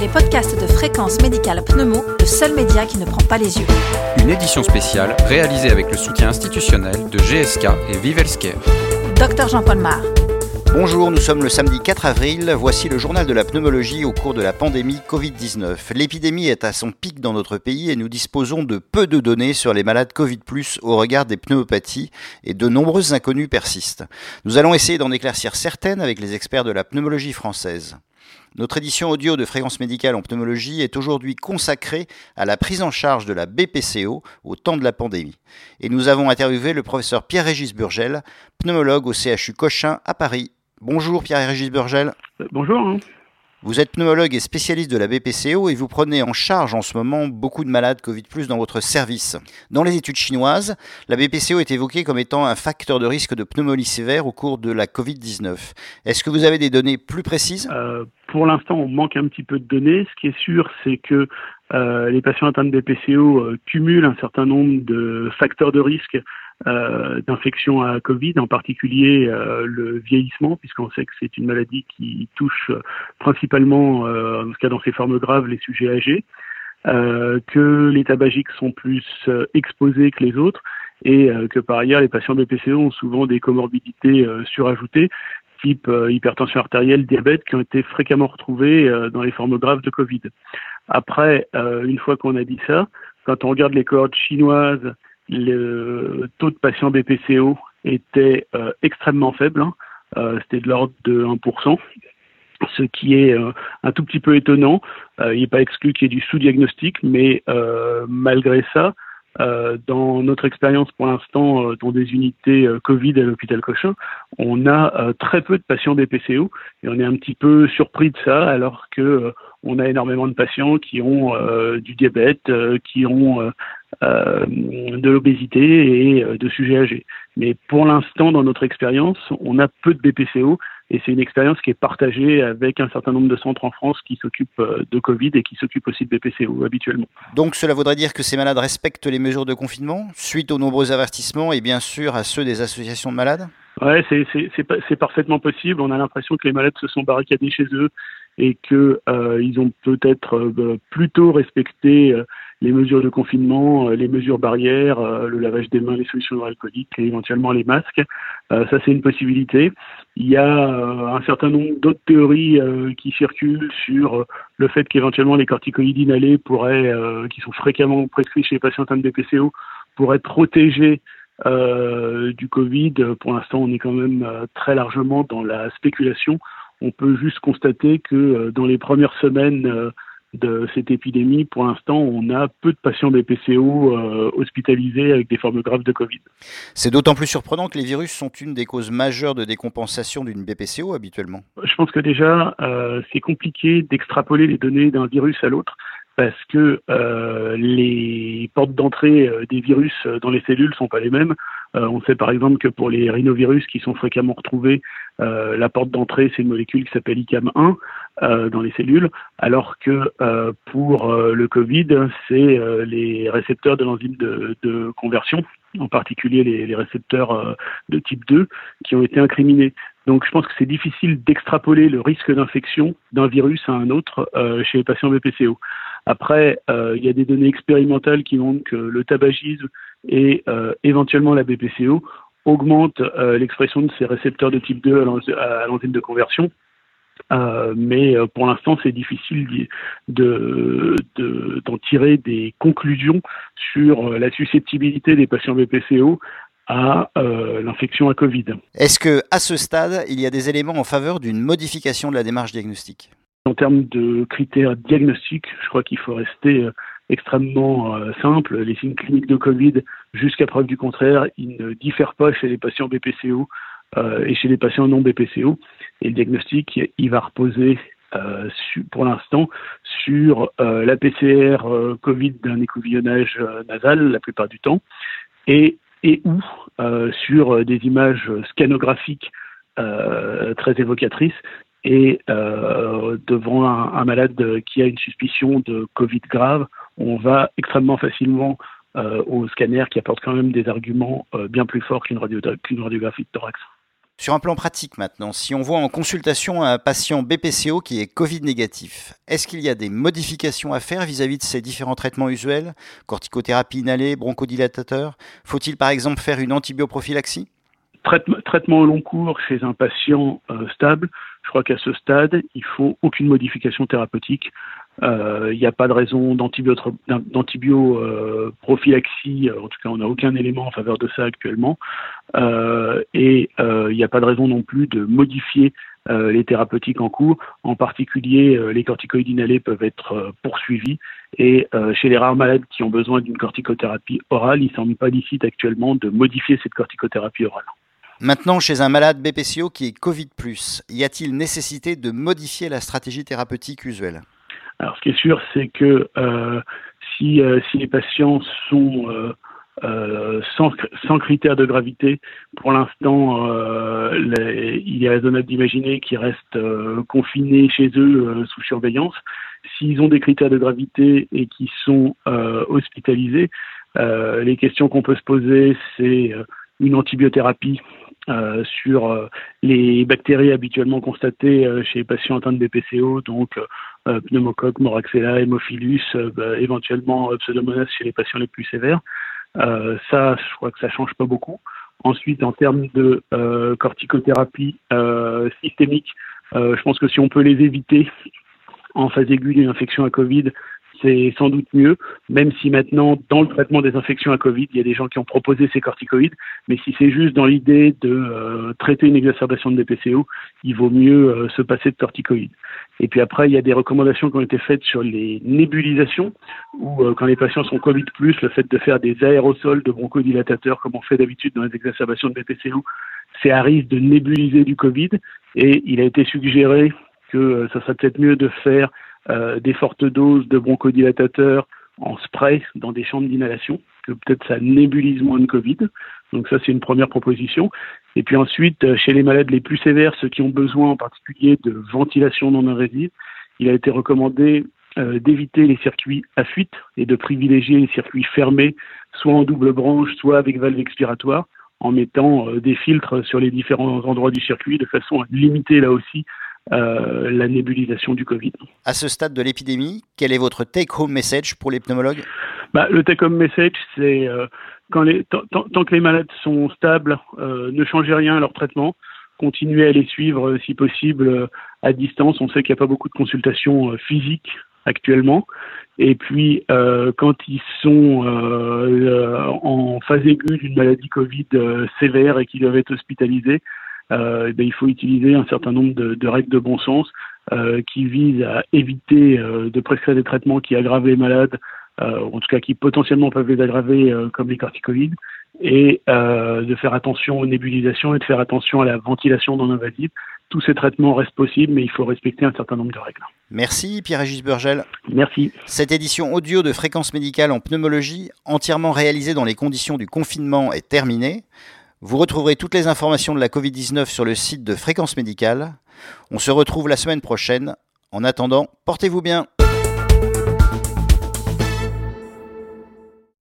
les podcasts de Fréquence Médicale Pneumo, le seul média qui ne prend pas les yeux. Une édition spéciale réalisée avec le soutien institutionnel de GSK et Vivelscare. Docteur Jean-Paul Mar. Bonjour, nous sommes le samedi 4 avril. Voici le journal de la pneumologie au cours de la pandémie Covid-19. L'épidémie est à son pic dans notre pays et nous disposons de peu de données sur les malades Covid, au regard des pneumopathies et de nombreuses inconnues persistent. Nous allons essayer d'en éclaircir certaines avec les experts de la pneumologie française. Notre édition audio de Fréquence médicale en pneumologie est aujourd'hui consacrée à la prise en charge de la BPCO au temps de la pandémie. Et nous avons interviewé le professeur Pierre-Régis Burgel, pneumologue au CHU Cochin à Paris. Bonjour Pierre-Régis Burgel. Bonjour. Vous êtes pneumologue et spécialiste de la BPCO et vous prenez en charge en ce moment beaucoup de malades Covid dans votre service. Dans les études chinoises, la BPCO est évoquée comme étant un facteur de risque de pneumonie sévère au cours de la Covid-19. Est-ce que vous avez des données plus précises? Euh, Pour l'instant, on manque un petit peu de données. Ce qui est sûr, c'est que euh, les patients atteints de BPCO cumulent un certain nombre de facteurs de risque euh, d'infection à Covid, en particulier euh, le vieillissement, puisqu'on sait que c'est une maladie qui touche principalement, euh, en tout cas dans ses formes graves, les sujets âgés, euh, que les tabagiques sont plus exposés que les autres, et que par ailleurs les patients BPCO ont souvent des comorbidités surajoutées, type hypertension artérielle, diabète, qui ont été fréquemment retrouvés dans les formes graves de Covid. Après, une fois qu'on a dit ça, quand on regarde les cohortes chinoises le taux de patients BPCO était euh, extrêmement faible, hein. euh, c'était de l'ordre de 1%, ce qui est euh, un tout petit peu étonnant. il n'est pas exclu qu'il y ait du sous-diagnostic, mais malgré ça, dans notre expérience pour l'instant dans des unités Covid à l'hôpital Cochin, on a très peu de patients BPCO et on est un petit peu surpris de ça alors que on a énormément de patients qui ont du diabète, qui ont euh, de l'obésité et euh, de sujets âgés. Mais pour l'instant, dans notre expérience, on a peu de BPCO et c'est une expérience qui est partagée avec un certain nombre de centres en France qui s'occupent euh, de Covid et qui s'occupent aussi de BPCO habituellement. Donc cela voudrait dire que ces malades respectent les mesures de confinement suite aux nombreux avertissements et bien sûr à ceux des associations de malades? Ouais, c'est parfaitement possible. On a l'impression que les malades se sont barricadés chez eux et qu'ils euh, ont peut-être plutôt respecté les mesures de confinement, euh, les mesures barrières, euh, le lavage des mains, les solutions alcooliques et éventuellement les masques. Euh, ça, c'est une possibilité. Il y a un certain nombre d'autres théories qui circulent sur le fait qu'éventuellement les corticoïdes inhalés pourraient, qui sont fréquemment prescrits chez les patients atteints de BPCO, pourraient protéger du Covid. Pour l'instant, on est quand même très largement dans la spéculation. On peut juste constater que dans les premières semaines de cette épidémie, pour l'instant, on a peu de patients BPCO euh, hospitalisés avec des formes graves de Covid. C'est d'autant plus surprenant que les virus sont une des causes majeures de décompensation d'une BPCO habituellement. Je pense que déjà, euh, c'est compliqué d'extrapoler les données d'un virus à l'autre parce que euh, les portes d'entrée euh, des virus dans les cellules sont pas les mêmes. Euh, on sait par exemple que pour les rhinovirus qui sont fréquemment retrouvés, la porte d'entrée c'est une molécule qui s'appelle ICAM1 dans les cellules, alors que pour le Covid c'est les récepteurs de l'enzyme de, de, conversion, en particulier les, les récepteurs de type 2, qui ont été incriminés. Donc je pense que c'est difficile d'extrapoler le risque d'infection d'un virus à un autre chez les patients BPCO. Après, euh, il y a des données expérimentales qui montrent que le tabagisme et euh, éventuellement la BPCO augmentent euh, l'expression de ces récepteurs de type 2 à l'enzyme de conversion. mais pour l'instant, c'est difficile d'en de, tirer des conclusions sur la susceptibilité des patients BPCO à l'infection à Covid. Est-ce que, à ce stade, il y a des éléments en faveur d'une modification de la démarche diagnostique? En termes de critères diagnostiques, je crois qu'il faut rester euh, extrêmement euh, simple. Les signes cliniques de Covid, jusqu'à preuve du contraire, ils ne diffèrent pas chez les patients BPCO euh, et chez les patients non BPCO. Et le diagnostic, il va reposer pour l'instant sur la PCR Covid d'un écouvillonnage nasal la plupart du temps et, et ou sur des images scanographiques très évocatrices et euh, devant un, malade qui a une suspicion de Covid grave, on va extrêmement facilement euh, au scanner qui apporte quand même des arguments euh, bien plus forts qu'une radiographie de thorax. Sur un plan pratique maintenant, si on voit en consultation un patient BPCO qui est Covid négatif, est-ce qu'il y a des modifications à faire vis-à-vis de ces différents traitements usuels? Corticothérapie inhalée, bronchodilatateur? Faut-il par exemple faire une antibioprophylaxie? Traitement au long cours chez un patient euh, stable, crois qu'à ce stade, il faut aucune modification thérapeutique. Euh, il n'y a pas de raison d'antibioprophylaxie, euh, en tout cas on n'a aucun élément en faveur de ça actuellement, euh, et il n'y a pas de raison non plus de modifier les thérapeutiques en cours, en particulier les corticoïdes inhalés peuvent être poursuivis, et chez les rares malades qui ont besoin d'une corticothérapie orale, il ne semble pas licite actuellement de modifier cette corticothérapie orale. Maintenant, chez un malade BPCO qui est Covid, y a-t-il nécessité de modifier la stratégie thérapeutique usuelle? Alors, ce qui est sûr, c'est que euh, si, euh, si les patients sont euh, sans, sans critères de gravité, pour l'instant, il est raisonnable d'imaginer qu'ils restent confinés chez eux sous surveillance. S'ils ont des critères de gravité et qui sont hospitalisés, les questions qu'on peut se poser, c'est une antibiothérapie euh, sur euh, les bactéries habituellement constatées euh, chez les patients atteints de BPCO, donc pneumocoque, moraxella, hémophilus, bah, éventuellement pseudomonas chez les patients les plus sévères. ça, je crois que ça change pas beaucoup. Ensuite, en termes de corticothérapie systémique, je pense que si on peut les éviter en phase aiguë d'une infection à Covid, c'est sans doute mieux, même si maintenant, dans le traitement des infections à Covid, il y a des gens qui ont proposé ces corticoïdes, mais si c'est juste dans l'idée de euh, traiter une exacerbation de DPCO, il vaut mieux euh, se passer de corticoïdes. Et puis après, il y a des recommandations qui ont été faites sur les nébulisations, où euh, quand les patients sont Covid+, le fait de faire des aérosols de bronchodilatateurs, comme on fait d'habitude dans les exacerbations de BPCO, c'est à risque de nébuliser du Covid, et il a été suggéré que ça serait peut-être mieux de faire euh, des fortes doses de bronchodilatateurs en spray dans des chambres d'inhalation, que peut-être ça nébulise moins de Covid. Donc ça, c'est une première proposition. Et puis ensuite, euh, chez les malades les plus sévères, ceux qui ont besoin en particulier de ventilation non invasive, il a été recommandé euh, d'éviter les circuits à fuite et de privilégier les circuits fermés, soit en double branche, soit avec valve expiratoire, en mettant des filtres sur les différents endroits du circuit de façon à limiter là aussi euh, la nébulisation du Covid. À ce stade de l'épidémie, quel est votre take-home message pour les pneumologues? Bah, Le take-home message, c'est euh, quand les, tant que les malades sont stables, euh, ne changez rien à leur traitement, continuez à les suivre si possible à distance. On sait qu'il n'y a pas beaucoup de consultations physiques actuellement. Et puis, quand ils sont en phase aiguë d'une maladie Covid sévère et qu'ils doivent être hospitalisés, euh, eh ben, il faut utiliser un certain nombre de, règles de bon sens euh, qui visent à éviter euh, de prescrire des traitements qui aggravent les malades, en tout cas qui potentiellement peuvent les aggraver comme les corticoïdes, et de faire attention aux nébulisations et de faire attention à la ventilation non invasive. Tous ces traitements restent possibles, mais il faut respecter un certain nombre de règles. Merci Pierre-Régis Burgel. Merci. Cette édition audio de Fréquence médicale en pneumologie, entièrement réalisée dans les conditions du confinement, est terminée. Vous retrouverez toutes les informations de la Covid-19 sur le site de Fréquence Médicale. On se retrouve la semaine prochaine. En attendant, portez-vous bien.